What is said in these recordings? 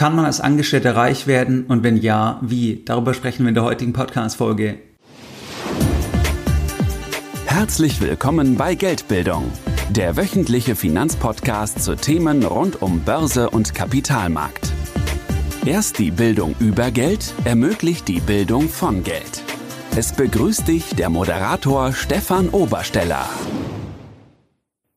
Kann man als Angestellter reich werden und wenn ja, wie? Darüber sprechen wir in der heutigen Podcast-Folge. Herzlich willkommen bei Geldbildung, der wöchentliche Finanzpodcast zu Themen rund um Börse und Kapitalmarkt. Erst die Bildung über Geld ermöglicht die Bildung von Geld. Es begrüßt dich der Moderator Stefan Obersteller.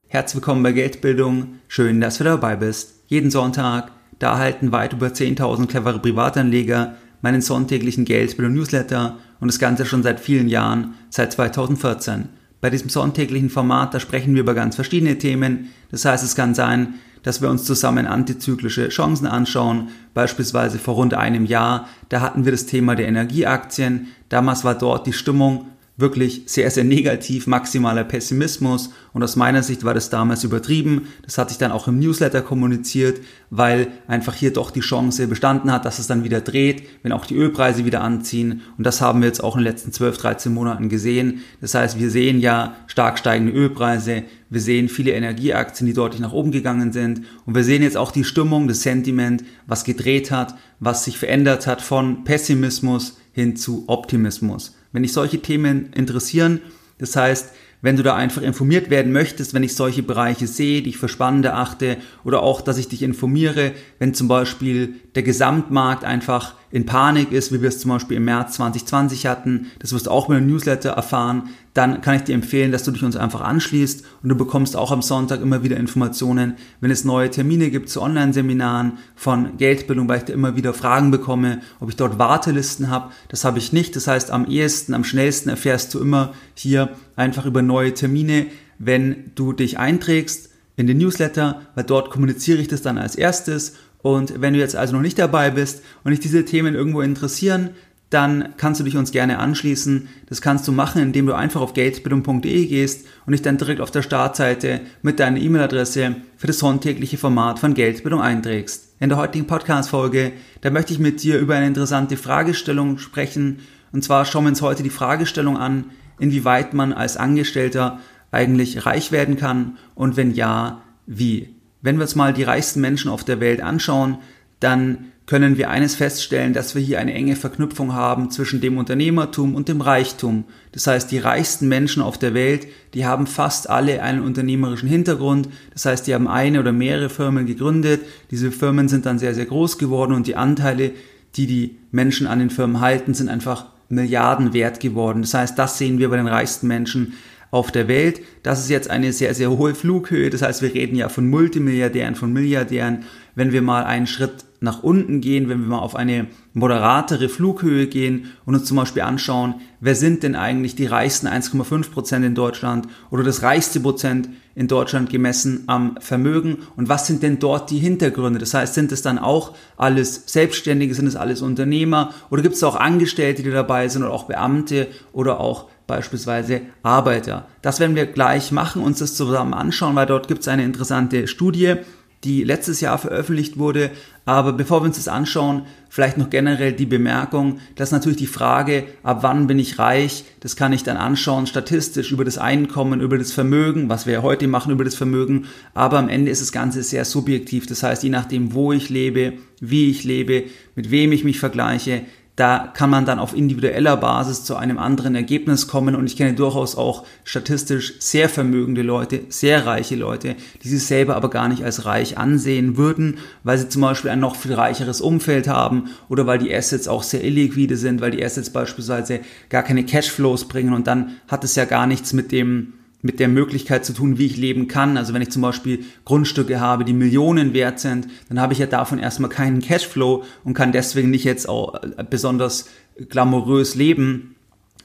Herzlich willkommen bei Geldbildung. Schön, dass du dabei bist. Jeden Sonntag da erhalten weit über 10.000 clevere Privatanleger meinen sonntäglichen Geldbildung-Newsletter und das Ganze schon seit vielen Jahren, seit 2014. Bei diesem sonntäglichen Format, da sprechen wir über ganz verschiedene Themen. Das heißt, es kann sein, dass wir uns zusammen antizyklische Chancen anschauen. Beispielsweise vor rund einem Jahr, da hatten wir das Thema der Energieaktien. Damals war dort die Stimmung wirklich sehr, sehr negativ, maximaler Pessimismus. Und aus meiner Sicht war das damals übertrieben. Das hatte ich dann auch im Newsletter kommuniziert, weil einfach hier doch die Chance bestanden hat, dass es dann wieder dreht, wenn auch die Ölpreise wieder anziehen. Und das haben wir jetzt auch in den letzten 12, 13 Monaten gesehen. Das heißt, wir sehen ja stark steigende Ölpreise, wir sehen viele Energieaktien, die deutlich nach oben gegangen sind. Und wir sehen jetzt auch die Stimmung, das Sentiment, was gedreht hat, was sich verändert hat von Pessimismus hin zu Optimismus wenn dich solche Themen interessieren. Das heißt, wenn du da einfach informiert werden möchtest, wenn ich solche Bereiche sehe, die ich für spannend erachte oder auch, dass ich dich informiere, wenn zum Beispiel der Gesamtmarkt einfach in Panik ist, wie wir es zum Beispiel im März 2020 hatten, das wirst du auch mit einem Newsletter erfahren, dann kann ich dir empfehlen, dass du dich uns einfach anschließt und du bekommst auch am Sonntag immer wieder Informationen, wenn es neue Termine gibt zu Online-Seminaren von Geldbildung, weil ich da immer wieder Fragen bekomme, ob ich dort Wartelisten habe. Das habe ich nicht. Das heißt, am ehesten, am schnellsten erfährst du immer hier einfach über neue Termine, wenn du dich einträgst in den Newsletter, weil dort kommuniziere ich das dann als erstes und wenn du jetzt also noch nicht dabei bist und dich diese Themen irgendwo interessieren, dann kannst du dich uns gerne anschließen. Das kannst du machen, indem du einfach auf geldbildung.de gehst und dich dann direkt auf der Startseite mit deiner E-Mail-Adresse für das sonntägliche Format von Geldbildung einträgst. In der heutigen Podcast-Folge, da möchte ich mit dir über eine interessante Fragestellung sprechen. Und zwar schauen wir uns heute die Fragestellung an, inwieweit man als Angestellter eigentlich reich werden kann und wenn ja, wie. Wenn wir uns mal die reichsten Menschen auf der Welt anschauen, dann können wir eines feststellen, dass wir hier eine enge Verknüpfung haben zwischen dem Unternehmertum und dem Reichtum. Das heißt, die reichsten Menschen auf der Welt, die haben fast alle einen unternehmerischen Hintergrund. Das heißt, die haben eine oder mehrere Firmen gegründet. Diese Firmen sind dann sehr, sehr groß geworden und die Anteile, die die Menschen an den Firmen halten, sind einfach Milliarden wert geworden. Das heißt, das sehen wir bei den reichsten Menschen auf der Welt. Das ist jetzt eine sehr, sehr hohe Flughöhe. Das heißt, wir reden ja von Multimilliardären, von Milliardären. Wenn wir mal einen Schritt nach unten gehen, wenn wir mal auf eine moderatere Flughöhe gehen und uns zum Beispiel anschauen, wer sind denn eigentlich die reichsten 1,5 Prozent in Deutschland oder das reichste Prozent in Deutschland gemessen am Vermögen und was sind denn dort die Hintergründe? Das heißt, sind es dann auch alles Selbstständige, sind es alles Unternehmer oder gibt es auch Angestellte, die dabei sind oder auch Beamte oder auch beispielsweise Arbeiter. Das werden wir gleich machen, uns das zusammen anschauen, weil dort gibt es eine interessante Studie, die letztes Jahr veröffentlicht wurde. Aber bevor wir uns das anschauen, vielleicht noch generell die Bemerkung, dass natürlich die Frage, ab wann bin ich reich, das kann ich dann anschauen, statistisch über das Einkommen, über das Vermögen, was wir heute machen über das Vermögen. Aber am Ende ist das Ganze sehr subjektiv. Das heißt, je nachdem, wo ich lebe, wie ich lebe, mit wem ich mich vergleiche, da kann man dann auf individueller Basis zu einem anderen Ergebnis kommen. Und ich kenne durchaus auch statistisch sehr vermögende Leute, sehr reiche Leute, die sich selber aber gar nicht als reich ansehen würden, weil sie zum Beispiel ein noch viel reicheres Umfeld haben oder weil die Assets auch sehr illiquide sind, weil die Assets beispielsweise gar keine Cashflows bringen. Und dann hat es ja gar nichts mit dem mit der Möglichkeit zu tun, wie ich leben kann. Also wenn ich zum Beispiel Grundstücke habe, die Millionen wert sind, dann habe ich ja davon erstmal keinen Cashflow und kann deswegen nicht jetzt auch äh, besonders glamourös leben,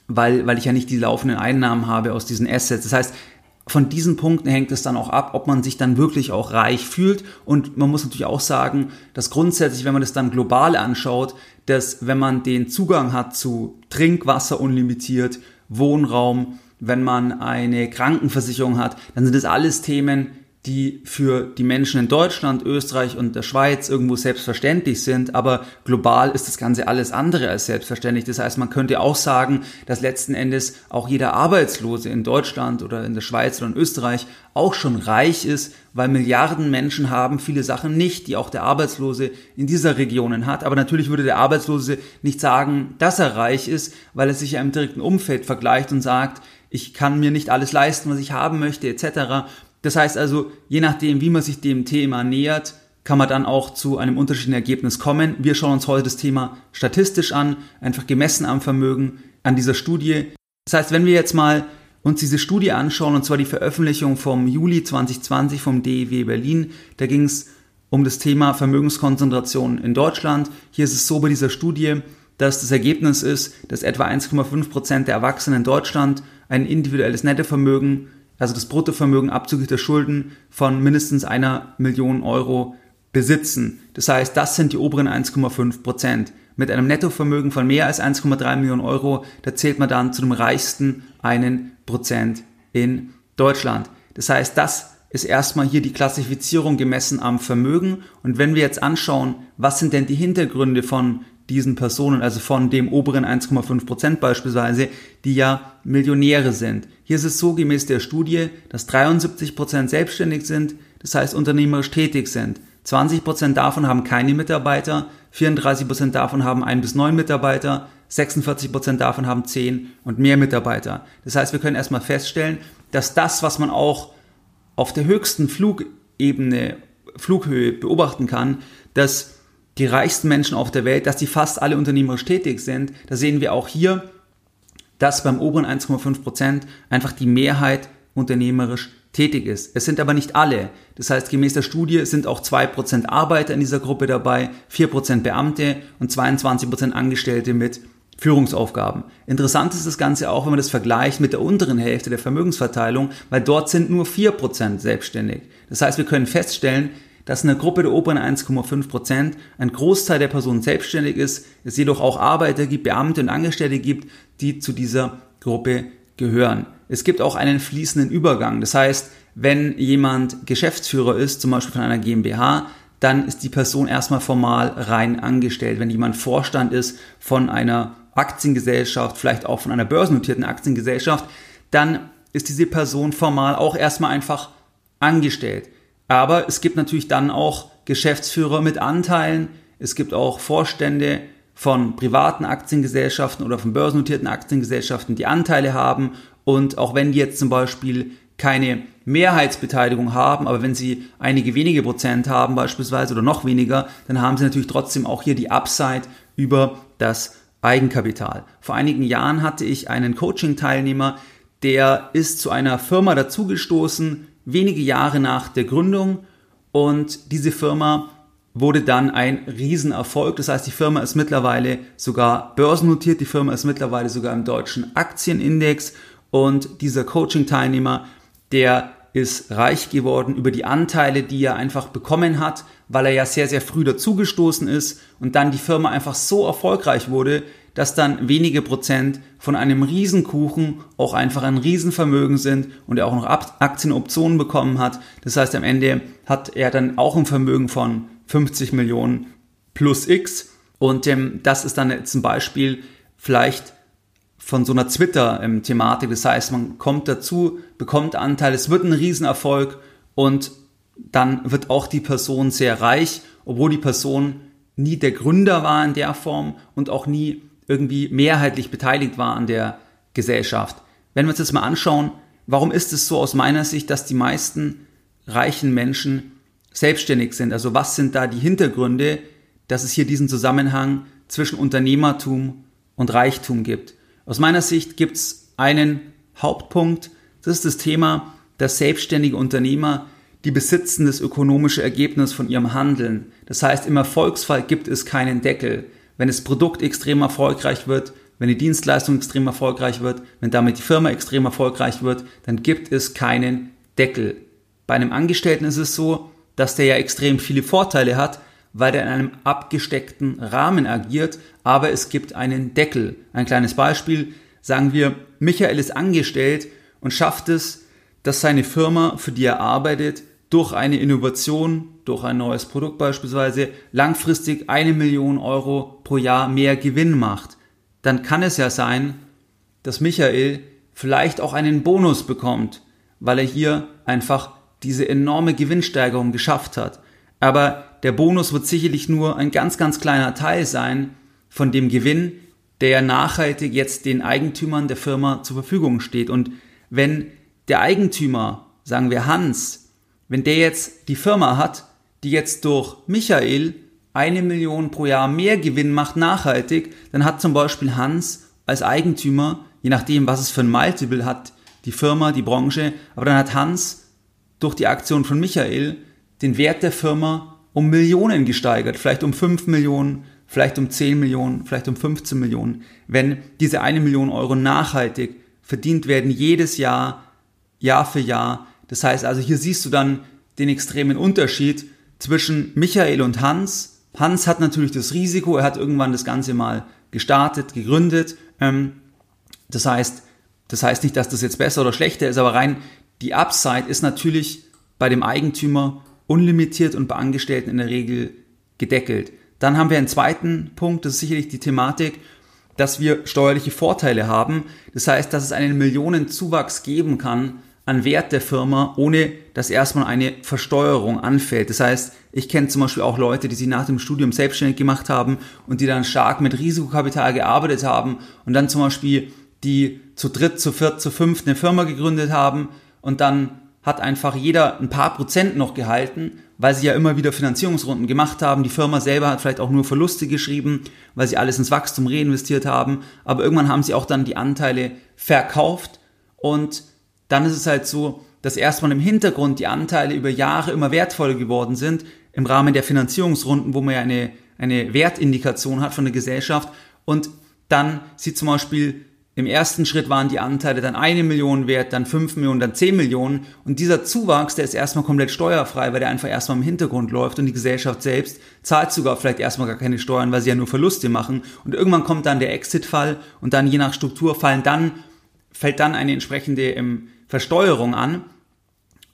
weil, weil ich ja nicht die laufenden Einnahmen habe aus diesen Assets. Das heißt, von diesen Punkten hängt es dann auch ab, ob man sich dann wirklich auch reich fühlt. Und man muss natürlich auch sagen, dass grundsätzlich, wenn man das dann global anschaut, dass wenn man den Zugang hat zu Trinkwasser unlimitiert, Wohnraum, wenn man eine Krankenversicherung hat, dann sind das alles Themen, die für die Menschen in Deutschland, Österreich und der Schweiz irgendwo selbstverständlich sind, aber global ist das Ganze alles andere als selbstverständlich. Das heißt, man könnte auch sagen, dass letzten Endes auch jeder Arbeitslose in Deutschland oder in der Schweiz oder in Österreich auch schon reich ist, weil Milliarden Menschen haben viele Sachen nicht, die auch der Arbeitslose in dieser Regionen hat. Aber natürlich würde der Arbeitslose nicht sagen, dass er reich ist, weil er sich ja im direkten Umfeld vergleicht und sagt, ich kann mir nicht alles leisten, was ich haben möchte, etc. Das heißt also, je nachdem, wie man sich dem Thema nähert, kann man dann auch zu einem unterschiedlichen Ergebnis kommen. Wir schauen uns heute das Thema statistisch an, einfach gemessen am Vermögen an dieser Studie. Das heißt, wenn wir jetzt mal uns diese Studie anschauen, und zwar die Veröffentlichung vom Juli 2020 vom DEW Berlin, da ging es um das Thema Vermögenskonzentration in Deutschland. Hier ist es so bei dieser Studie, dass das Ergebnis ist, dass etwa 1,5 Prozent der Erwachsenen in Deutschland ein individuelles Nettovermögen also das Bruttovermögen abzüglich der Schulden von mindestens einer Million Euro besitzen. Das heißt, das sind die oberen 1,5 Prozent. Mit einem Nettovermögen von mehr als 1,3 Millionen Euro, da zählt man dann zu dem reichsten einen Prozent in Deutschland. Das heißt, das ist erstmal hier die Klassifizierung gemessen am Vermögen. Und wenn wir jetzt anschauen, was sind denn die Hintergründe von diesen Personen, also von dem oberen 1,5 Prozent beispielsweise, die ja Millionäre sind. Hier ist es so gemäß der Studie, dass 73 Prozent selbstständig sind, das heißt unternehmerisch tätig sind. 20 Prozent davon haben keine Mitarbeiter, 34 Prozent davon haben ein bis neun Mitarbeiter, 46 Prozent davon haben zehn und mehr Mitarbeiter. Das heißt, wir können erstmal feststellen, dass das, was man auch auf der höchsten Flugebene, Flughöhe beobachten kann, dass die reichsten Menschen auf der Welt, dass die fast alle unternehmerisch tätig sind. Da sehen wir auch hier, dass beim oberen 1,5 Prozent einfach die Mehrheit unternehmerisch tätig ist. Es sind aber nicht alle. Das heißt, gemäß der Studie sind auch 2% Arbeiter in dieser Gruppe dabei, 4% Beamte und 22% Angestellte mit Führungsaufgaben. Interessant ist das Ganze auch, wenn man das vergleicht mit der unteren Hälfte der Vermögensverteilung, weil dort sind nur 4% selbstständig. Das heißt, wir können feststellen, dass in der Gruppe der oberen 1,5 Prozent ein Großteil der Personen selbstständig ist, es jedoch auch Arbeiter gibt, Beamte und Angestellte gibt, die zu dieser Gruppe gehören. Es gibt auch einen fließenden Übergang. Das heißt, wenn jemand Geschäftsführer ist, zum Beispiel von einer GmbH, dann ist die Person erstmal formal rein angestellt. Wenn jemand Vorstand ist von einer Aktiengesellschaft, vielleicht auch von einer börsennotierten Aktiengesellschaft, dann ist diese Person formal auch erstmal einfach angestellt. Aber es gibt natürlich dann auch Geschäftsführer mit Anteilen. Es gibt auch Vorstände von privaten Aktiengesellschaften oder von börsennotierten Aktiengesellschaften, die Anteile haben. Und auch wenn die jetzt zum Beispiel keine Mehrheitsbeteiligung haben, aber wenn sie einige wenige Prozent haben beispielsweise oder noch weniger, dann haben sie natürlich trotzdem auch hier die Upside über das Eigenkapital. Vor einigen Jahren hatte ich einen Coaching-Teilnehmer, der ist zu einer Firma dazugestoßen, wenige Jahre nach der Gründung. Und diese Firma wurde dann ein Riesenerfolg. Das heißt, die Firma ist mittlerweile sogar börsennotiert, die Firma ist mittlerweile sogar im deutschen Aktienindex. Und dieser Coaching-Teilnehmer, der ist reich geworden über die Anteile, die er einfach bekommen hat, weil er ja sehr, sehr früh dazugestoßen ist und dann die Firma einfach so erfolgreich wurde, dass dann wenige Prozent von einem Riesenkuchen auch einfach ein Riesenvermögen sind und er auch noch Aktienoptionen bekommen hat. Das heißt, am Ende hat er dann auch ein Vermögen von 50 Millionen plus X. Und ähm, das ist dann ein Beispiel vielleicht von so einer Twitter-Thematik. Das heißt, man kommt dazu, bekommt Anteil, es wird ein Riesenerfolg und dann wird auch die Person sehr reich, obwohl die Person nie der Gründer war in der Form und auch nie irgendwie mehrheitlich beteiligt war an der Gesellschaft. Wenn wir uns jetzt mal anschauen, warum ist es so aus meiner Sicht, dass die meisten reichen Menschen selbstständig sind? Also was sind da die Hintergründe, dass es hier diesen Zusammenhang zwischen Unternehmertum und Reichtum gibt? Aus meiner Sicht gibt es einen Hauptpunkt, das ist das Thema, dass selbstständige Unternehmer die besitzen das ökonomische Ergebnis von ihrem Handeln. Das heißt, im Erfolgsfall gibt es keinen Deckel wenn das Produkt extrem erfolgreich wird, wenn die Dienstleistung extrem erfolgreich wird, wenn damit die Firma extrem erfolgreich wird, dann gibt es keinen Deckel. Bei einem Angestellten ist es so, dass der ja extrem viele Vorteile hat, weil der in einem abgesteckten Rahmen agiert, aber es gibt einen Deckel. Ein kleines Beispiel, sagen wir, Michael ist angestellt und schafft es, dass seine Firma, für die er arbeitet, durch eine Innovation, durch ein neues Produkt beispielsweise, langfristig eine Million Euro pro Jahr mehr Gewinn macht, dann kann es ja sein, dass Michael vielleicht auch einen Bonus bekommt, weil er hier einfach diese enorme Gewinnsteigerung geschafft hat. Aber der Bonus wird sicherlich nur ein ganz, ganz kleiner Teil sein von dem Gewinn, der nachhaltig jetzt den Eigentümern der Firma zur Verfügung steht. Und wenn der Eigentümer, sagen wir Hans, wenn der jetzt die Firma hat, die jetzt durch Michael eine Million pro Jahr mehr Gewinn macht nachhaltig, dann hat zum Beispiel Hans als Eigentümer, je nachdem, was es für ein Multiple hat, die Firma, die Branche, aber dann hat Hans durch die Aktion von Michael den Wert der Firma um Millionen gesteigert, vielleicht um 5 Millionen, vielleicht um 10 Millionen, vielleicht um 15 Millionen. Wenn diese eine Million Euro nachhaltig verdient werden, jedes Jahr, Jahr für Jahr. Das heißt also, hier siehst du dann den extremen Unterschied zwischen Michael und Hans. Hans hat natürlich das Risiko, er hat irgendwann das Ganze mal gestartet, gegründet. Ähm, das heißt, das heißt nicht, dass das jetzt besser oder schlechter ist, aber rein die Upside ist natürlich bei dem Eigentümer unlimitiert und bei Angestellten in der Regel gedeckelt. Dann haben wir einen zweiten Punkt, das ist sicherlich die Thematik, dass wir steuerliche Vorteile haben. Das heißt, dass es einen Millionenzuwachs geben kann an Wert der Firma, ohne dass erstmal eine Versteuerung anfällt. Das heißt, ich kenne zum Beispiel auch Leute, die sich nach dem Studium selbstständig gemacht haben und die dann stark mit Risikokapital gearbeitet haben und dann zum Beispiel die zu dritt, zu viert, zu fünft eine Firma gegründet haben und dann hat einfach jeder ein paar Prozent noch gehalten, weil sie ja immer wieder Finanzierungsrunden gemacht haben. Die Firma selber hat vielleicht auch nur Verluste geschrieben, weil sie alles ins Wachstum reinvestiert haben. Aber irgendwann haben sie auch dann die Anteile verkauft und dann ist es halt so, dass erstmal im Hintergrund die Anteile über Jahre immer wertvoller geworden sind im Rahmen der Finanzierungsrunden, wo man ja eine, eine Wertindikation hat von der Gesellschaft und dann sieht zum Beispiel im ersten Schritt waren die Anteile dann eine Million wert, dann fünf Millionen, dann zehn Millionen. Und dieser Zuwachs, der ist erstmal komplett steuerfrei, weil der einfach erstmal im Hintergrund läuft und die Gesellschaft selbst zahlt sogar vielleicht erstmal gar keine Steuern, weil sie ja nur Verluste machen. Und irgendwann kommt dann der Exit-Fall und dann je nach Struktur fallen dann, fällt dann eine entsprechende ähm, Versteuerung an.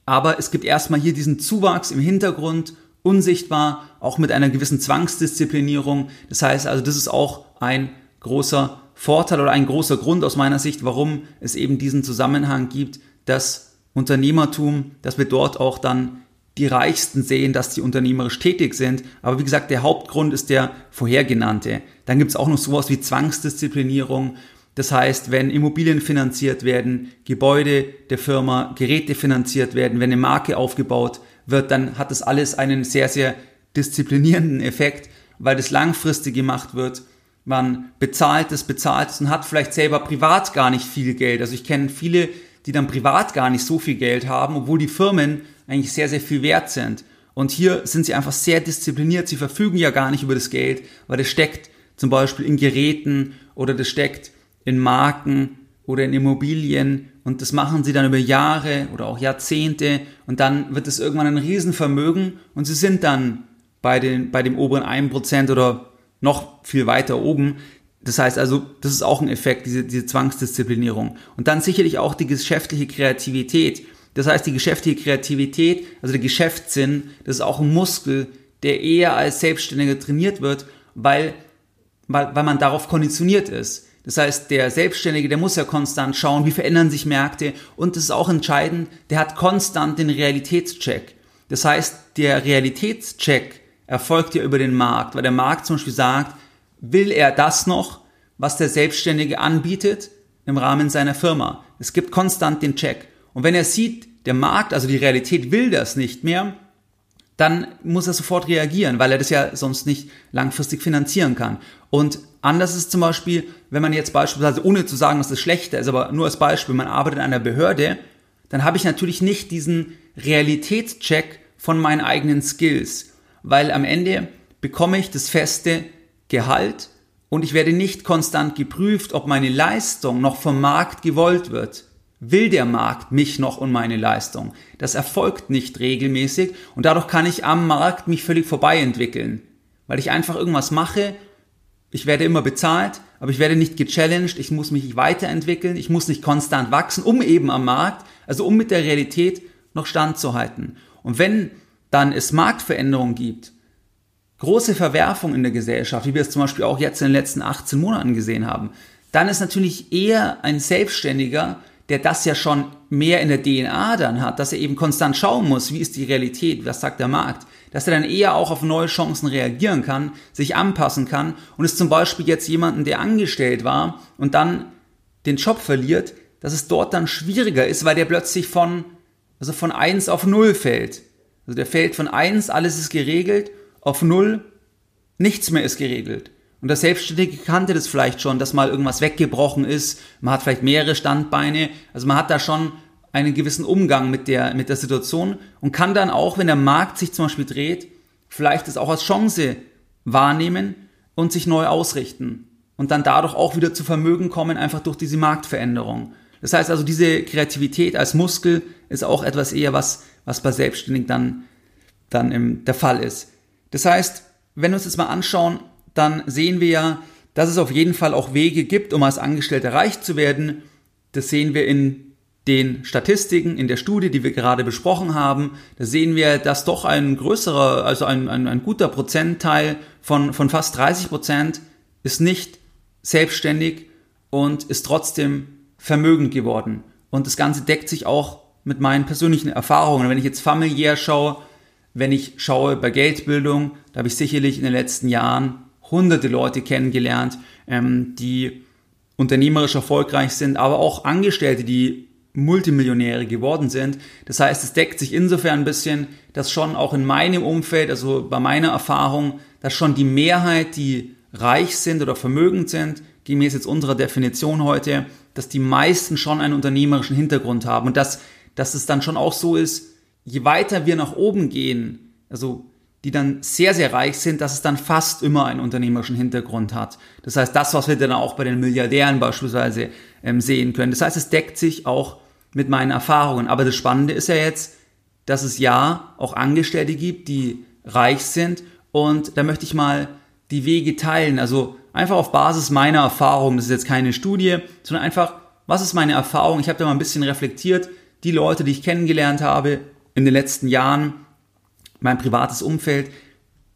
Aber es gibt erstmal hier diesen Zuwachs im Hintergrund, unsichtbar, auch mit einer gewissen Zwangsdisziplinierung. Das heißt also, das ist auch ein großer Vorteil oder ein großer Grund aus meiner Sicht, warum es eben diesen Zusammenhang gibt, dass Unternehmertum, dass wir dort auch dann die Reichsten sehen, dass die unternehmerisch tätig sind. Aber wie gesagt, der Hauptgrund ist der vorhergenannte. Dann gibt es auch noch sowas wie Zwangsdisziplinierung. Das heißt, wenn Immobilien finanziert werden, Gebäude der Firma, Geräte finanziert werden, wenn eine Marke aufgebaut wird, dann hat das alles einen sehr, sehr disziplinierenden Effekt, weil das langfristig gemacht wird man bezahlt es, bezahlt es und hat vielleicht selber privat gar nicht viel Geld. Also ich kenne viele, die dann privat gar nicht so viel Geld haben, obwohl die Firmen eigentlich sehr, sehr viel wert sind. Und hier sind sie einfach sehr diszipliniert. Sie verfügen ja gar nicht über das Geld, weil das steckt zum Beispiel in Geräten oder das steckt in Marken oder in Immobilien und das machen sie dann über Jahre oder auch Jahrzehnte und dann wird es irgendwann ein Riesenvermögen und sie sind dann bei, den, bei dem oberen 1% oder noch viel weiter oben. Das heißt also, das ist auch ein Effekt, diese, diese Zwangsdisziplinierung. Und dann sicherlich auch die geschäftliche Kreativität. Das heißt, die geschäftliche Kreativität, also der Geschäftssinn, das ist auch ein Muskel, der eher als Selbstständiger trainiert wird, weil, weil, weil man darauf konditioniert ist. Das heißt, der Selbstständige, der muss ja konstant schauen, wie verändern sich Märkte. Und das ist auch entscheidend, der hat konstant den Realitätscheck. Das heißt, der Realitätscheck erfolgt ja über den Markt, weil der Markt zum Beispiel sagt, will er das noch, was der Selbstständige anbietet im Rahmen seiner Firma. Es gibt konstant den Check. Und wenn er sieht, der Markt, also die Realität will das nicht mehr, dann muss er sofort reagieren, weil er das ja sonst nicht langfristig finanzieren kann. Und anders ist zum Beispiel, wenn man jetzt beispielsweise, ohne zu sagen, dass das schlechter ist, aber nur als Beispiel, man arbeitet in einer Behörde, dann habe ich natürlich nicht diesen Realitätscheck von meinen eigenen Skills weil am Ende bekomme ich das feste Gehalt und ich werde nicht konstant geprüft, ob meine Leistung noch vom Markt gewollt wird. Will der Markt mich noch und meine Leistung? Das erfolgt nicht regelmäßig und dadurch kann ich am Markt mich völlig vorbei entwickeln, weil ich einfach irgendwas mache, ich werde immer bezahlt, aber ich werde nicht gechallenged, ich muss mich weiterentwickeln, ich muss nicht konstant wachsen, um eben am Markt, also um mit der Realität noch standzuhalten. Und wenn dann es Marktveränderungen gibt, große Verwerfungen in der Gesellschaft, wie wir es zum Beispiel auch jetzt in den letzten 18 Monaten gesehen haben, dann ist natürlich eher ein Selbstständiger, der das ja schon mehr in der DNA dann hat, dass er eben konstant schauen muss, wie ist die Realität, was sagt der Markt, dass er dann eher auch auf neue Chancen reagieren kann, sich anpassen kann und ist zum Beispiel jetzt jemanden, der angestellt war und dann den Job verliert, dass es dort dann schwieriger ist, weil der plötzlich von, also von eins auf null fällt. Also der fällt von eins, alles ist geregelt, auf null, nichts mehr ist geregelt. Und der Selbstständige kannte das vielleicht schon, dass mal irgendwas weggebrochen ist. Man hat vielleicht mehrere Standbeine. Also man hat da schon einen gewissen Umgang mit der, mit der Situation und kann dann auch, wenn der Markt sich zum Beispiel dreht, vielleicht das auch als Chance wahrnehmen und sich neu ausrichten. Und dann dadurch auch wieder zu Vermögen kommen, einfach durch diese Marktveränderung. Das heißt also, diese Kreativität als Muskel ist auch etwas eher was, was bei Selbstständigen dann, dann im, der Fall ist. Das heißt, wenn wir uns das mal anschauen, dann sehen wir ja, dass es auf jeden Fall auch Wege gibt, um als Angestellter reich zu werden. Das sehen wir in den Statistiken, in der Studie, die wir gerade besprochen haben. Da sehen wir, dass doch ein größerer, also ein, ein, ein guter Prozentteil von, von fast 30 Prozent ist nicht selbstständig und ist trotzdem vermögend geworden. Und das Ganze deckt sich auch mit meinen persönlichen Erfahrungen. Wenn ich jetzt familiär schaue, wenn ich schaue bei Geldbildung, da habe ich sicherlich in den letzten Jahren hunderte Leute kennengelernt, ähm, die unternehmerisch erfolgreich sind, aber auch Angestellte, die Multimillionäre geworden sind. Das heißt, es deckt sich insofern ein bisschen, dass schon auch in meinem Umfeld, also bei meiner Erfahrung, dass schon die Mehrheit, die reich sind oder vermögend sind, gemäß jetzt unserer Definition heute, dass die meisten schon einen unternehmerischen Hintergrund haben und dass, dass es dann schon auch so ist, je weiter wir nach oben gehen, also die dann sehr, sehr reich sind, dass es dann fast immer einen unternehmerischen Hintergrund hat. Das heißt, das, was wir dann auch bei den Milliardären beispielsweise ähm, sehen können. Das heißt, es deckt sich auch mit meinen Erfahrungen. Aber das Spannende ist ja jetzt, dass es ja auch Angestellte gibt, die reich sind. Und da möchte ich mal die Wege teilen. Also einfach auf Basis meiner Erfahrung. Das ist jetzt keine Studie, sondern einfach, was ist meine Erfahrung? Ich habe da mal ein bisschen reflektiert. Die Leute, die ich kennengelernt habe in den letzten Jahren, mein privates Umfeld,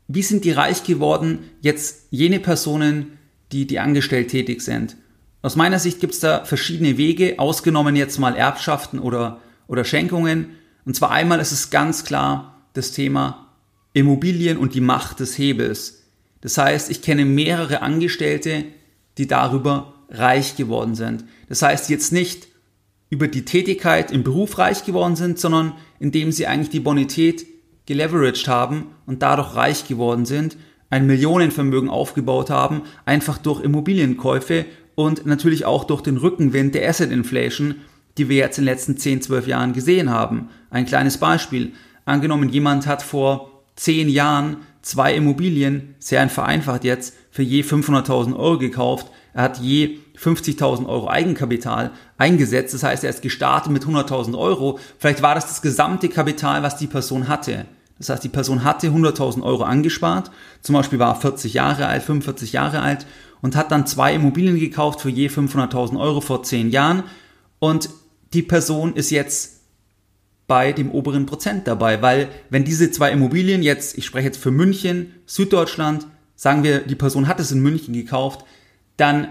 wie sind die reich geworden, jetzt jene Personen, die, die angestellt tätig sind? Aus meiner Sicht gibt es da verschiedene Wege, ausgenommen jetzt mal Erbschaften oder, oder Schenkungen. Und zwar einmal ist es ganz klar das Thema Immobilien und die Macht des Hebels. Das heißt, ich kenne mehrere Angestellte, die darüber reich geworden sind. Das heißt jetzt nicht über die Tätigkeit im Beruf reich geworden sind, sondern indem sie eigentlich die Bonität geleveraged haben und dadurch reich geworden sind, ein Millionenvermögen aufgebaut haben, einfach durch Immobilienkäufe und natürlich auch durch den Rückenwind der Asset Inflation, die wir jetzt in den letzten 10, 12 Jahren gesehen haben. Ein kleines Beispiel. Angenommen, jemand hat vor 10 Jahren zwei Immobilien, sehr vereinfacht jetzt, für je 500.000 Euro gekauft. Er hat je 50.000 Euro Eigenkapital eingesetzt. Das heißt, er ist gestartet mit 100.000 Euro. Vielleicht war das das gesamte Kapital, was die Person hatte. Das heißt, die Person hatte 100.000 Euro angespart, zum Beispiel war 40 Jahre alt, 45 Jahre alt und hat dann zwei Immobilien gekauft für je 500.000 Euro vor 10 Jahren und die Person ist jetzt bei dem oberen Prozent dabei, weil wenn diese zwei Immobilien jetzt, ich spreche jetzt für München, Süddeutschland, sagen wir, die Person hat es in München gekauft, dann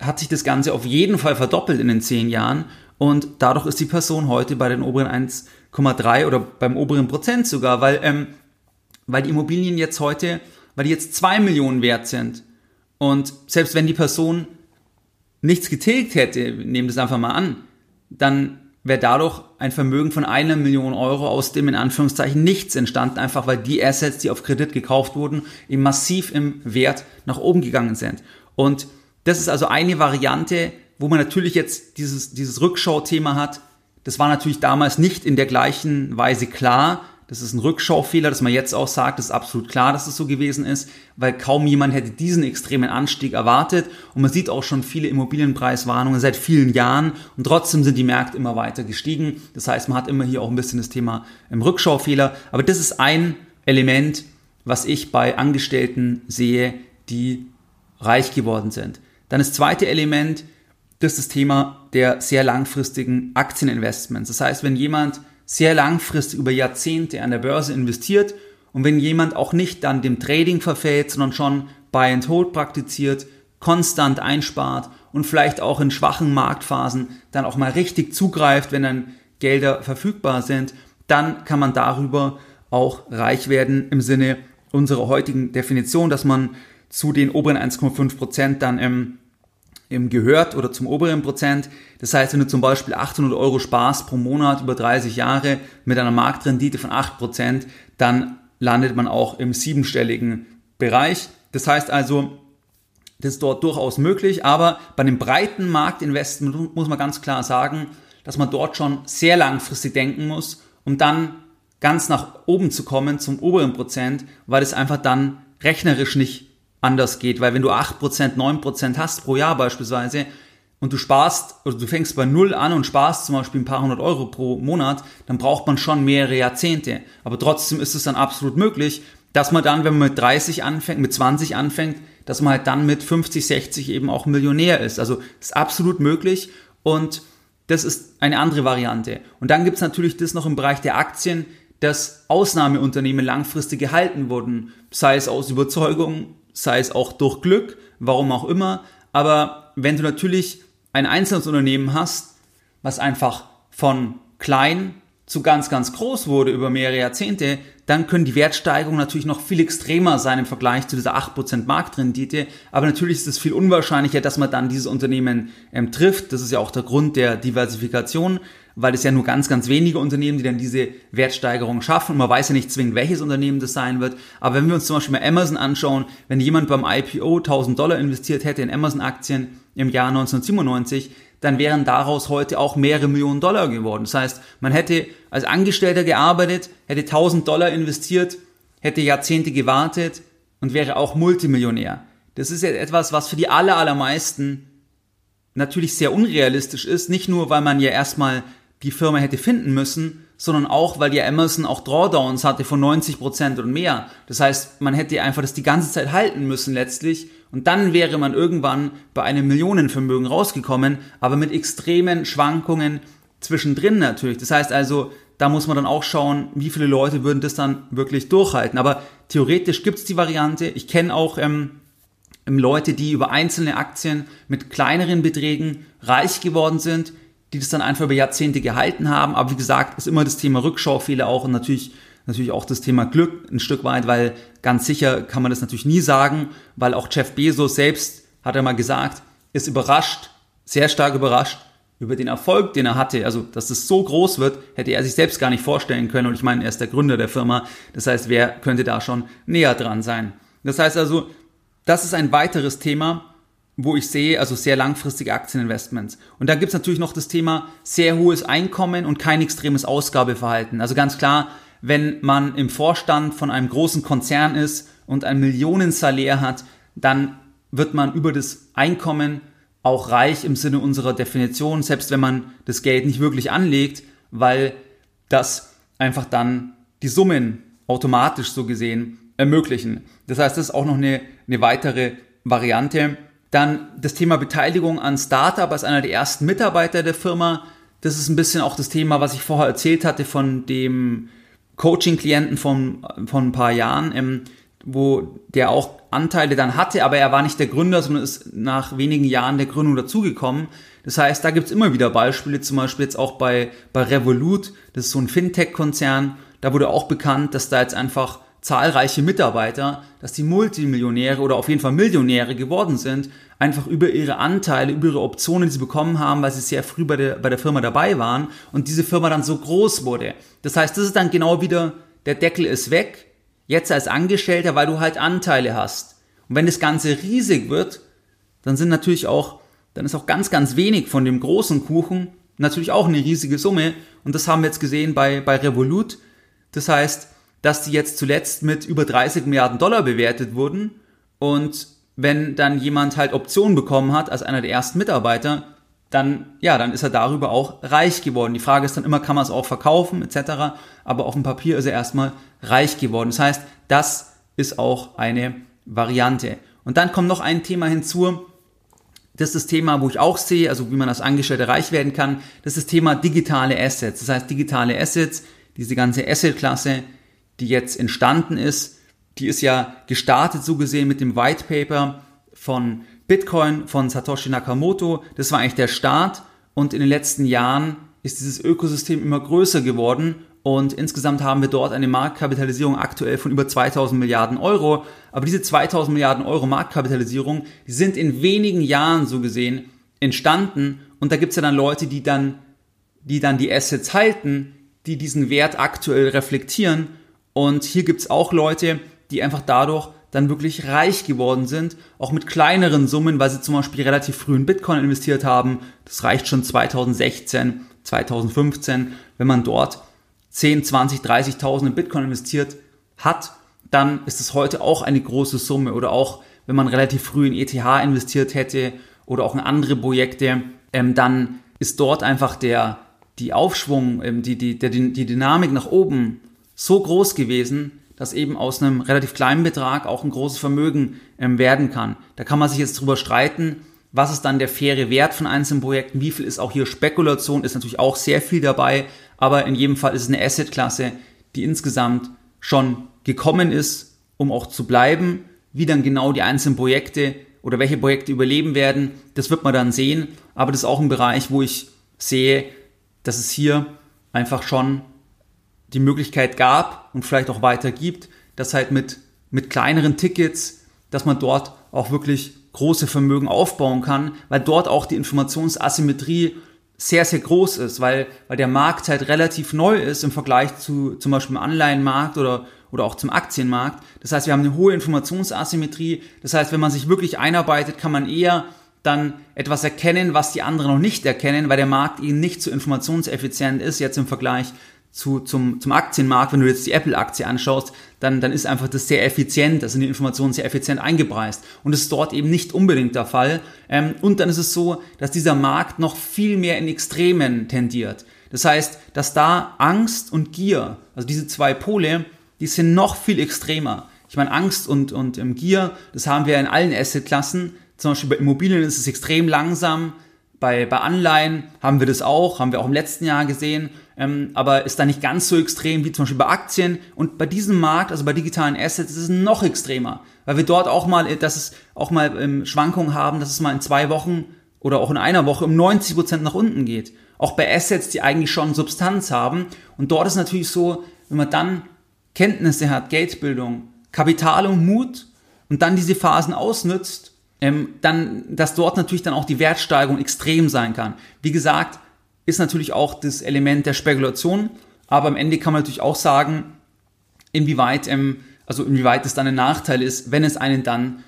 hat sich das Ganze auf jeden Fall verdoppelt in den 10 Jahren und dadurch ist die Person heute bei den oberen 1 0,3 oder beim oberen Prozent sogar, weil, ähm, weil die Immobilien jetzt heute, weil die jetzt 2 Millionen wert sind. Und selbst wenn die Person nichts getilgt hätte, nehmen das einfach mal an, dann wäre dadurch ein Vermögen von einer Million Euro aus dem in Anführungszeichen nichts entstanden, einfach weil die Assets, die auf Kredit gekauft wurden, eben massiv im Wert nach oben gegangen sind. Und das ist also eine Variante, wo man natürlich jetzt dieses, dieses Rückschau-Thema hat, das war natürlich damals nicht in der gleichen Weise klar. Das ist ein Rückschaufehler, dass man jetzt auch sagt, das ist absolut klar, dass es so gewesen ist, weil kaum jemand hätte diesen extremen Anstieg erwartet. Und man sieht auch schon viele Immobilienpreiswarnungen seit vielen Jahren und trotzdem sind die Märkte immer weiter gestiegen. Das heißt, man hat immer hier auch ein bisschen das Thema im Rückschaufehler. Aber das ist ein Element, was ich bei Angestellten sehe, die reich geworden sind. Dann das zweite Element, das ist das Thema der sehr langfristigen Aktieninvestments. Das heißt, wenn jemand sehr langfristig über Jahrzehnte an der Börse investiert. Und wenn jemand auch nicht dann dem Trading verfällt, sondern schon Buy and Hold praktiziert, konstant einspart und vielleicht auch in schwachen Marktphasen dann auch mal richtig zugreift, wenn dann Gelder verfügbar sind, dann kann man darüber auch reich werden im Sinne unserer heutigen Definition, dass man zu den oberen 1,5 Prozent dann im, im gehört oder zum oberen Prozent. Das heißt, wenn du zum Beispiel 800 Euro sparst pro Monat über 30 Jahre mit einer Marktrendite von 8 Prozent, dann landet man auch im siebenstelligen Bereich. Das heißt also, das ist dort durchaus möglich, aber bei einem breiten Marktinvestment muss man ganz klar sagen, dass man dort schon sehr langfristig denken muss, um dann ganz nach oben zu kommen zum oberen Prozent, weil es einfach dann rechnerisch nicht anders geht, weil wenn du 8%, 9% hast pro Jahr beispielsweise und du sparst oder du fängst bei Null an und sparst zum Beispiel ein paar hundert Euro pro Monat, dann braucht man schon mehrere Jahrzehnte. Aber trotzdem ist es dann absolut möglich, dass man dann, wenn man mit 30 anfängt, mit 20 anfängt, dass man halt dann mit 50, 60 eben auch Millionär ist. Also ist absolut möglich und das ist eine andere Variante. Und dann gibt es natürlich das noch im Bereich der Aktien, dass Ausnahmeunternehmen langfristig gehalten wurden, sei es aus Überzeugung, sei es auch durch Glück, warum auch immer. Aber wenn du natürlich ein einzelnes Unternehmen hast, was einfach von klein zu ganz, ganz groß wurde über mehrere Jahrzehnte, dann können die Wertsteigerungen natürlich noch viel extremer sein im Vergleich zu dieser 8% Marktrendite. Aber natürlich ist es viel unwahrscheinlicher, dass man dann dieses Unternehmen ähm, trifft. Das ist ja auch der Grund der Diversifikation, weil es ja nur ganz, ganz wenige Unternehmen, die dann diese Wertsteigerung schaffen. Und man weiß ja nicht zwingend, welches Unternehmen das sein wird. Aber wenn wir uns zum Beispiel mal Amazon anschauen, wenn jemand beim IPO 1000 Dollar investiert hätte in Amazon-Aktien im Jahr 1997, dann wären daraus heute auch mehrere Millionen Dollar geworden. Das heißt, man hätte als Angestellter gearbeitet, hätte 1000 Dollar investiert, hätte Jahrzehnte gewartet und wäre auch Multimillionär. Das ist jetzt etwas, was für die aller, allermeisten natürlich sehr unrealistisch ist. Nicht nur, weil man ja erstmal die Firma hätte finden müssen, sondern auch, weil ja Amazon auch Drawdowns hatte von 90% und mehr. Das heißt, man hätte einfach das die ganze Zeit halten müssen letztlich und dann wäre man irgendwann bei einem Millionenvermögen rausgekommen, aber mit extremen Schwankungen zwischendrin natürlich. Das heißt also, da muss man dann auch schauen, wie viele Leute würden das dann wirklich durchhalten. Aber theoretisch gibt's die Variante. Ich kenne auch ähm, ähm, Leute, die über einzelne Aktien mit kleineren Beträgen reich geworden sind, die das dann einfach über Jahrzehnte gehalten haben. Aber wie gesagt, ist immer das Thema Rückschaufehler auch und natürlich natürlich auch das Thema Glück ein Stück weit, weil ganz sicher kann man das natürlich nie sagen, weil auch Jeff Bezos selbst, hat er mal gesagt, ist überrascht, sehr stark überrascht über den Erfolg, den er hatte. Also, dass es so groß wird, hätte er sich selbst gar nicht vorstellen können. Und ich meine, er ist der Gründer der Firma. Das heißt, wer könnte da schon näher dran sein? Das heißt also, das ist ein weiteres Thema, wo ich sehe, also sehr langfristige Aktieninvestments. Und da gibt's natürlich noch das Thema sehr hohes Einkommen und kein extremes Ausgabeverhalten. Also ganz klar, wenn man im Vorstand von einem großen Konzern ist und ein Millionensalär hat, dann wird man über das Einkommen auch reich im Sinne unserer Definition, selbst wenn man das Geld nicht wirklich anlegt, weil das einfach dann die Summen automatisch so gesehen ermöglichen. Das heißt, das ist auch noch eine, eine weitere Variante. Dann das Thema Beteiligung an Startup als einer der ersten Mitarbeiter der Firma. Das ist ein bisschen auch das Thema, was ich vorher erzählt hatte von dem Coaching-Klienten von, von ein paar Jahren, ähm, wo der auch Anteile dann hatte, aber er war nicht der Gründer, sondern ist nach wenigen Jahren der Gründung dazugekommen. Das heißt, da gibt's immer wieder Beispiele, zum Beispiel jetzt auch bei, bei Revolut, das ist so ein Fintech-Konzern, da wurde auch bekannt, dass da jetzt einfach zahlreiche Mitarbeiter, dass die Multimillionäre oder auf jeden Fall Millionäre geworden sind, einfach über ihre Anteile, über ihre Optionen, die sie bekommen haben, weil sie sehr früh bei der, bei der Firma dabei waren und diese Firma dann so groß wurde. Das heißt, das ist dann genau wieder, der Deckel ist weg, jetzt als Angestellter, weil du halt Anteile hast. Und wenn das Ganze riesig wird, dann sind natürlich auch, dann ist auch ganz, ganz wenig von dem großen Kuchen natürlich auch eine riesige Summe. Und das haben wir jetzt gesehen bei, bei Revolut. Das heißt, dass die jetzt zuletzt mit über 30 Milliarden Dollar bewertet wurden. Und wenn dann jemand halt Optionen bekommen hat als einer der ersten Mitarbeiter, dann, ja, dann ist er darüber auch reich geworden. Die Frage ist dann immer, kann man es auch verkaufen, etc. Aber auf dem Papier ist er erstmal reich geworden. Das heißt, das ist auch eine Variante. Und dann kommt noch ein Thema hinzu, das ist das Thema, wo ich auch sehe, also wie man als Angestellter reich werden kann, das ist das Thema digitale Assets. Das heißt, digitale Assets, diese ganze Asset-Klasse, die jetzt entstanden ist, die ist ja gestartet so gesehen mit dem White Paper von Bitcoin von Satoshi Nakamoto. Das war eigentlich der Start und in den letzten Jahren ist dieses Ökosystem immer größer geworden und insgesamt haben wir dort eine Marktkapitalisierung aktuell von über 2000 Milliarden Euro. Aber diese 2000 Milliarden Euro Marktkapitalisierung, sind in wenigen Jahren so gesehen entstanden. Und da gibt's ja dann Leute, die dann, die dann die Assets halten, die diesen Wert aktuell reflektieren. Und hier gibt's auch Leute, die einfach dadurch dann wirklich reich geworden sind, auch mit kleineren Summen, weil sie zum Beispiel relativ früh in Bitcoin investiert haben. Das reicht schon 2016, 2015, wenn man dort 10, 20, 30.000 in Bitcoin investiert hat, dann ist es heute auch eine große Summe. Oder auch, wenn man relativ früh in ETH investiert hätte oder auch in andere Projekte, ähm, dann ist dort einfach der, die Aufschwung, ähm, die, die, der, die Dynamik nach oben so groß gewesen, dass eben aus einem relativ kleinen Betrag auch ein großes Vermögen ähm, werden kann. Da kann man sich jetzt drüber streiten, was ist dann der faire Wert von einzelnen Projekten, wie viel ist auch hier Spekulation, ist natürlich auch sehr viel dabei, aber in jedem Fall ist es eine Assetklasse, die insgesamt schon gekommen ist, um auch zu bleiben. Wie dann genau die einzelnen Projekte oder welche Projekte überleben werden, das wird man dann sehen. Aber das ist auch ein Bereich, wo ich sehe, dass es hier einfach schon die Möglichkeit gab und vielleicht auch weiter gibt, dass halt mit, mit kleineren Tickets, dass man dort auch wirklich große Vermögen aufbauen kann, weil dort auch die Informationsasymmetrie sehr, sehr groß ist, weil, weil der Markt halt relativ neu ist im Vergleich zu zum Beispiel dem Anleihenmarkt oder, oder auch zum Aktienmarkt. Das heißt, wir haben eine hohe Informationsasymmetrie. Das heißt, wenn man sich wirklich einarbeitet, kann man eher dann etwas erkennen, was die anderen noch nicht erkennen, weil der Markt eben nicht so informationseffizient ist, jetzt im Vergleich zu, zum, zum Aktienmarkt, wenn du jetzt die Apple-Aktie anschaust, dann, dann ist einfach das sehr effizient, da sind die Informationen sehr effizient eingepreist. Und das ist dort eben nicht unbedingt der Fall. Ähm, und dann ist es so, dass dieser Markt noch viel mehr in Extremen tendiert. Das heißt, dass da Angst und Gier, also diese zwei Pole, die sind noch viel extremer. Ich meine, Angst und, und ähm, Gier, das haben wir in allen Assetklassen. Zum Beispiel bei Immobilien ist es extrem langsam. Bei, bei Anleihen haben wir das auch, haben wir auch im letzten Jahr gesehen ähm, aber ist da nicht ganz so extrem wie zum Beispiel bei Aktien. Und bei diesem Markt, also bei digitalen Assets, ist es noch extremer, weil wir dort auch mal, dass es auch mal ähm, Schwankungen haben, dass es mal in zwei Wochen oder auch in einer Woche um 90 Prozent nach unten geht. Auch bei Assets, die eigentlich schon Substanz haben. Und dort ist natürlich so, wenn man dann Kenntnisse hat, Geldbildung, Kapital und Mut und dann diese Phasen ausnützt, ähm, dann, dass dort natürlich dann auch die Wertsteigerung extrem sein kann. Wie gesagt, ist natürlich auch das Element der Spekulation, aber am Ende kann man natürlich auch sagen, inwieweit, ähm, also inwieweit es dann ein Nachteil ist, wenn es einen dann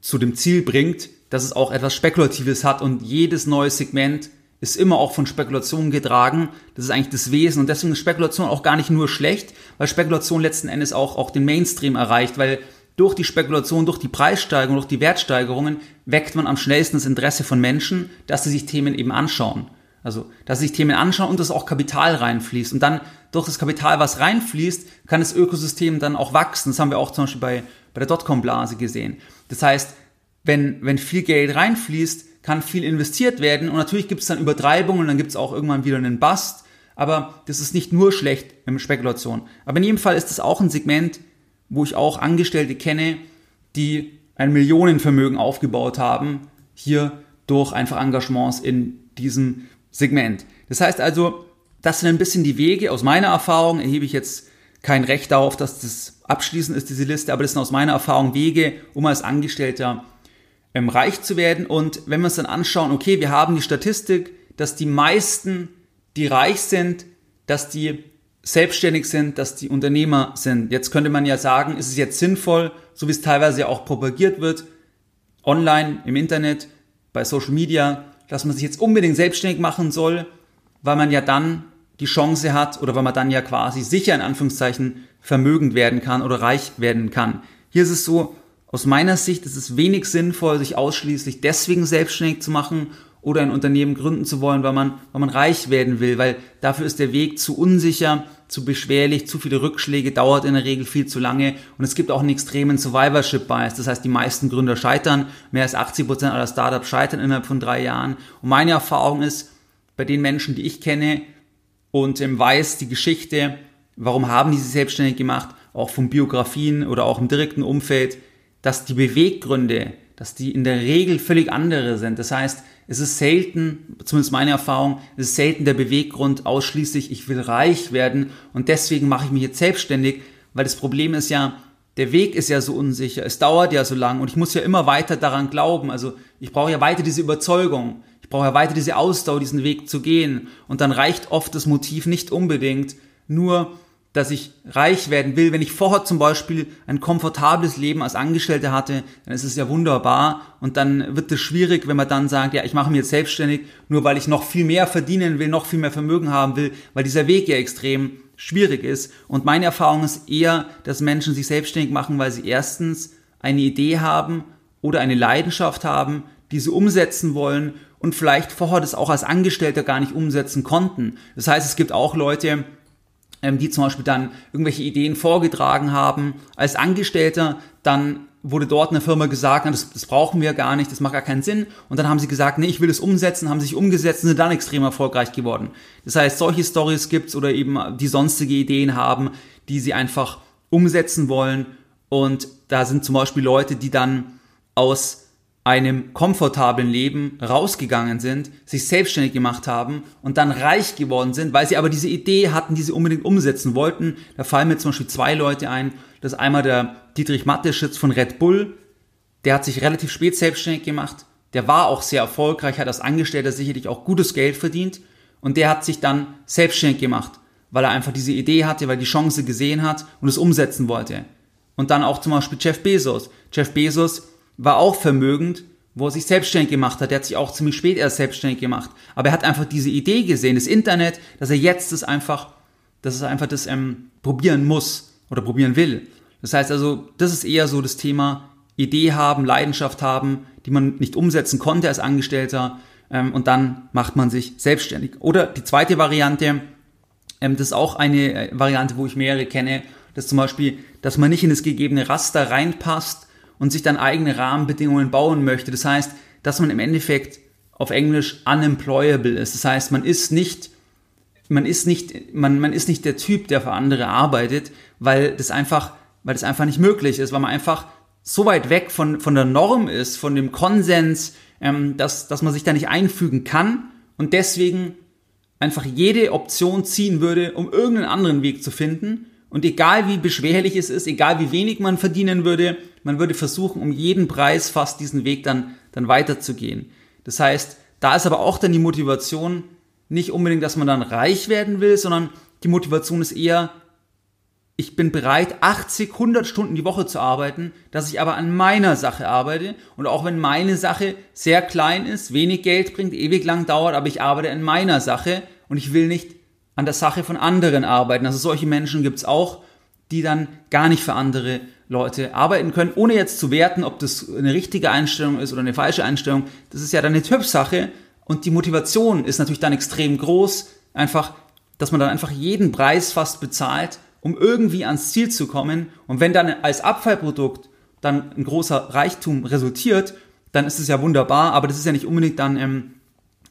zu dem Ziel bringt, dass es auch etwas Spekulatives hat und jedes neue Segment ist immer auch von Spekulation getragen. Das ist eigentlich das Wesen und deswegen ist Spekulation auch gar nicht nur schlecht, weil Spekulation letzten Endes auch, auch den Mainstream erreicht, weil durch die Spekulation, durch die Preissteigerung, durch die Wertsteigerungen weckt man am schnellsten das Interesse von Menschen, dass sie sich Themen eben anschauen. Also, dass sich Themen anschauen und dass auch Kapital reinfließt. Und dann durch das Kapital, was reinfließt, kann das Ökosystem dann auch wachsen. Das haben wir auch zum Beispiel bei, bei der Dotcom-Blase gesehen. Das heißt, wenn, wenn viel Geld reinfließt, kann viel investiert werden. Und natürlich gibt es dann Übertreibungen und dann gibt es auch irgendwann wieder einen Bust. Aber das ist nicht nur schlecht im Spekulation. Aber in jedem Fall ist das auch ein Segment, wo ich auch Angestellte kenne, die ein Millionenvermögen aufgebaut haben, hier durch einfach Engagements in diesem Segment. Das heißt also, das sind ein bisschen die Wege. Aus meiner Erfahrung erhebe ich jetzt kein Recht darauf, dass das abschließend ist, diese Liste, aber das sind aus meiner Erfahrung Wege, um als Angestellter ähm, reich zu werden. Und wenn wir uns dann anschauen, okay, wir haben die Statistik, dass die meisten, die reich sind, dass die selbstständig sind, dass die Unternehmer sind. Jetzt könnte man ja sagen, ist es jetzt sinnvoll, so wie es teilweise auch propagiert wird, online, im Internet, bei Social Media, dass man sich jetzt unbedingt selbstständig machen soll, weil man ja dann die Chance hat oder weil man dann ja quasi sicher in Anführungszeichen vermögend werden kann oder reich werden kann. Hier ist es so, aus meiner Sicht ist es wenig sinnvoll, sich ausschließlich deswegen selbstständig zu machen oder ein Unternehmen gründen zu wollen, weil man, weil man reich werden will, weil dafür ist der Weg zu unsicher, zu beschwerlich, zu viele Rückschläge, dauert in der Regel viel zu lange und es gibt auch einen extremen Survivorship Bias. Das heißt, die meisten Gründer scheitern, mehr als 80 Prozent aller Startups scheitern innerhalb von drei Jahren. Und meine Erfahrung ist, bei den Menschen, die ich kenne und ähm, weiß die Geschichte, warum haben die sich selbstständig gemacht, auch von Biografien oder auch im direkten Umfeld, dass die Beweggründe, dass die in der Regel völlig andere sind. Das heißt, es ist selten, zumindest meine Erfahrung, es ist selten der Beweggrund ausschließlich, ich will reich werden und deswegen mache ich mich jetzt selbstständig, weil das Problem ist ja, der Weg ist ja so unsicher, es dauert ja so lang und ich muss ja immer weiter daran glauben. Also ich brauche ja weiter diese Überzeugung, ich brauche ja weiter diese Ausdauer, diesen Weg zu gehen. Und dann reicht oft das Motiv nicht unbedingt nur dass ich reich werden will. Wenn ich vorher zum Beispiel ein komfortables Leben als Angestellter hatte, dann ist es ja wunderbar und dann wird es schwierig, wenn man dann sagt, ja, ich mache mich jetzt selbstständig, nur weil ich noch viel mehr verdienen will, noch viel mehr Vermögen haben will, weil dieser Weg ja extrem schwierig ist. Und meine Erfahrung ist eher, dass Menschen sich selbstständig machen, weil sie erstens eine Idee haben oder eine Leidenschaft haben, die sie umsetzen wollen und vielleicht vorher das auch als Angestellter gar nicht umsetzen konnten. Das heißt, es gibt auch Leute, die zum Beispiel dann irgendwelche Ideen vorgetragen haben als Angestellter, dann wurde dort eine Firma gesagt, das, das brauchen wir gar nicht, das macht gar keinen Sinn. Und dann haben sie gesagt, nee, ich will es umsetzen, haben sich umgesetzt und sind dann extrem erfolgreich geworden. Das heißt, solche Stories gibt's oder eben die sonstige Ideen haben, die sie einfach umsetzen wollen. Und da sind zum Beispiel Leute, die dann aus einem komfortablen Leben rausgegangen sind, sich selbstständig gemacht haben und dann reich geworden sind, weil sie aber diese Idee hatten, die sie unbedingt umsetzen wollten. Da fallen mir zum Beispiel zwei Leute ein. Das ist einmal der Dietrich Matteschitz von Red Bull. Der hat sich relativ spät selbstständig gemacht. Der war auch sehr erfolgreich, hat als Angestellter sicherlich auch gutes Geld verdient. Und der hat sich dann selbstständig gemacht, weil er einfach diese Idee hatte, weil die Chance gesehen hat und es umsetzen wollte. Und dann auch zum Beispiel Jeff Bezos. Jeff Bezos war auch vermögend, wo er sich selbstständig gemacht hat. Der hat sich auch ziemlich spät erst selbstständig gemacht. Aber er hat einfach diese Idee gesehen, das Internet, dass er jetzt das einfach, dass er einfach das ähm, probieren muss oder probieren will. Das heißt also, das ist eher so das Thema Idee haben, Leidenschaft haben, die man nicht umsetzen konnte als Angestellter ähm, und dann macht man sich selbstständig. Oder die zweite Variante, ähm, das ist auch eine äh, Variante, wo ich mehrere kenne, das ist zum Beispiel, dass man nicht in das gegebene Raster reinpasst, und sich dann eigene Rahmenbedingungen bauen möchte. Das heißt, dass man im Endeffekt auf Englisch unemployable ist. Das heißt, man ist nicht, man ist nicht, man, man ist nicht der Typ, der für andere arbeitet, weil das einfach, weil das einfach nicht möglich ist, weil man einfach so weit weg von, von der Norm ist, von dem Konsens, ähm, dass, dass man sich da nicht einfügen kann und deswegen einfach jede Option ziehen würde, um irgendeinen anderen Weg zu finden. Und egal wie beschwerlich es ist, egal wie wenig man verdienen würde, man würde versuchen, um jeden Preis fast diesen Weg dann, dann weiterzugehen. Das heißt, da ist aber auch dann die Motivation nicht unbedingt, dass man dann reich werden will, sondern die Motivation ist eher, ich bin bereit, 80, 100 Stunden die Woche zu arbeiten, dass ich aber an meiner Sache arbeite. Und auch wenn meine Sache sehr klein ist, wenig Geld bringt, ewig lang dauert, aber ich arbeite an meiner Sache und ich will nicht an der Sache von anderen arbeiten. Also solche Menschen gibt's auch, die dann gar nicht für andere Leute arbeiten können, ohne jetzt zu werten, ob das eine richtige Einstellung ist oder eine falsche Einstellung. Das ist ja dann eine Typsache und die Motivation ist natürlich dann extrem groß, einfach, dass man dann einfach jeden Preis fast bezahlt, um irgendwie ans Ziel zu kommen. Und wenn dann als Abfallprodukt dann ein großer Reichtum resultiert, dann ist es ja wunderbar, aber das ist ja nicht unbedingt dann ähm,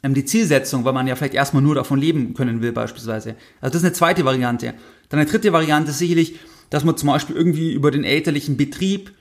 ähm, die Zielsetzung, weil man ja vielleicht erstmal nur davon leben können will beispielsweise. Also das ist eine zweite Variante. Dann eine dritte Variante ist sicherlich, dass man zum Beispiel irgendwie über den elterlichen Betrieb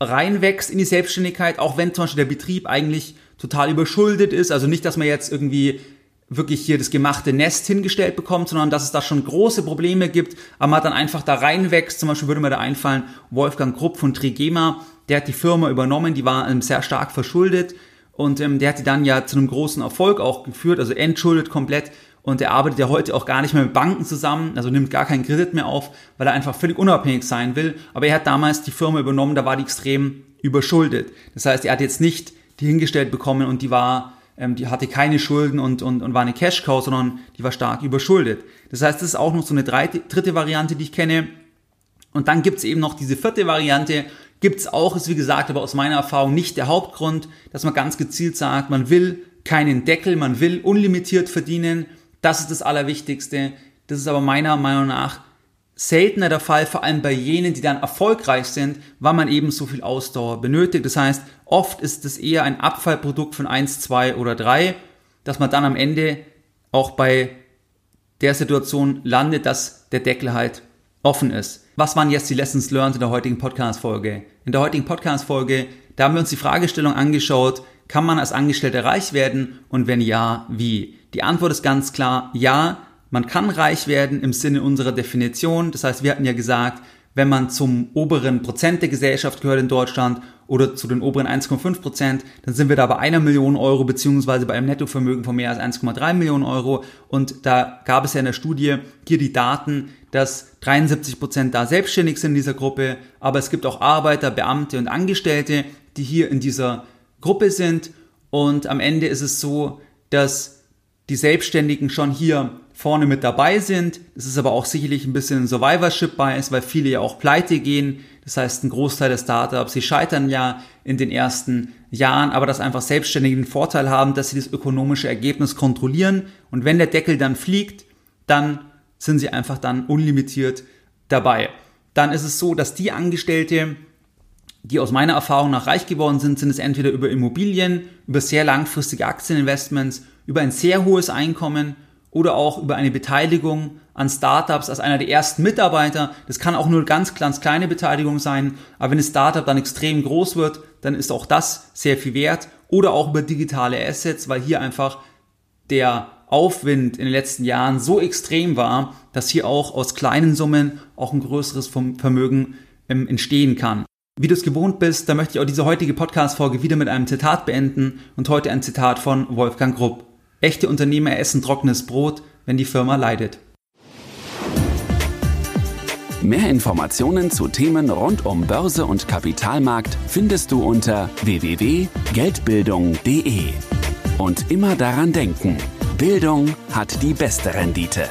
reinwächst in die Selbstständigkeit, auch wenn zum Beispiel der Betrieb eigentlich total überschuldet ist. Also nicht, dass man jetzt irgendwie wirklich hier das gemachte Nest hingestellt bekommt, sondern dass es da schon große Probleme gibt, aber man dann einfach da reinwächst. Zum Beispiel würde mir da einfallen, Wolfgang Krupp von Trigema, der hat die Firma übernommen, die war ähm, sehr stark verschuldet und ähm, der hat die dann ja zu einem großen Erfolg auch geführt, also entschuldet komplett und er arbeitet ja heute auch gar nicht mehr mit Banken zusammen, also nimmt gar keinen Kredit mehr auf, weil er einfach völlig unabhängig sein will. Aber er hat damals die Firma übernommen, da war die extrem überschuldet. Das heißt, er hat jetzt nicht die hingestellt bekommen und die war, ähm, die hatte keine Schulden und, und, und war eine Cash-Cow, sondern die war stark überschuldet. Das heißt, das ist auch noch so eine dritte, dritte Variante, die ich kenne. Und dann gibt's eben noch diese vierte Variante, gibt's auch, ist wie gesagt, aber aus meiner Erfahrung nicht der Hauptgrund, dass man ganz gezielt sagt, man will keinen Deckel, man will unlimitiert verdienen. Das ist das Allerwichtigste. Das ist aber meiner Meinung nach seltener der Fall, vor allem bei jenen, die dann erfolgreich sind, weil man eben so viel Ausdauer benötigt. Das heißt, oft ist es eher ein Abfallprodukt von 1, 2 oder 3, dass man dann am Ende auch bei der Situation landet, dass der Deckel halt offen ist. Was waren jetzt die Lessons learned in der heutigen Podcast-Folge? In der heutigen Podcast-Folge, da haben wir uns die Fragestellung angeschaut, kann man als Angestellter reich werden und wenn ja, wie? Die Antwort ist ganz klar, ja, man kann reich werden im Sinne unserer Definition. Das heißt, wir hatten ja gesagt, wenn man zum oberen Prozent der Gesellschaft gehört in Deutschland oder zu den oberen 1,5 Prozent, dann sind wir da bei einer Million Euro beziehungsweise bei einem Nettovermögen von mehr als 1,3 Millionen Euro. Und da gab es ja in der Studie hier die Daten, dass 73 Prozent da selbstständig sind in dieser Gruppe, aber es gibt auch Arbeiter, Beamte und Angestellte, die hier in dieser Gruppe sind. Und am Ende ist es so, dass die Selbstständigen schon hier vorne mit dabei sind. Das ist aber auch sicherlich ein bisschen Survivorship Bias, weil viele ja auch pleite gehen. Das heißt, ein Großteil der Startups, sie scheitern ja in den ersten Jahren, aber dass einfach Selbstständige den Vorteil haben, dass sie das ökonomische Ergebnis kontrollieren. Und wenn der Deckel dann fliegt, dann sind sie einfach dann unlimitiert dabei. Dann ist es so, dass die Angestellte, die aus meiner Erfahrung nach reich geworden sind, sind es entweder über Immobilien, über sehr langfristige Aktieninvestments, über ein sehr hohes Einkommen oder auch über eine Beteiligung an Startups als einer der ersten Mitarbeiter. Das kann auch nur ganz, ganz kleine Beteiligung sein, aber wenn ein Startup dann extrem groß wird, dann ist auch das sehr viel wert. Oder auch über digitale Assets, weil hier einfach der Aufwind in den letzten Jahren so extrem war, dass hier auch aus kleinen Summen auch ein größeres Vermögen ähm, entstehen kann. Wie du es gewohnt bist, da möchte ich auch diese heutige Podcast-Folge wieder mit einem Zitat beenden und heute ein Zitat von Wolfgang Grupp. Echte Unternehmer essen trockenes Brot, wenn die Firma leidet. Mehr Informationen zu Themen rund um Börse und Kapitalmarkt findest du unter www.geldbildung.de. Und immer daran denken, Bildung hat die beste Rendite.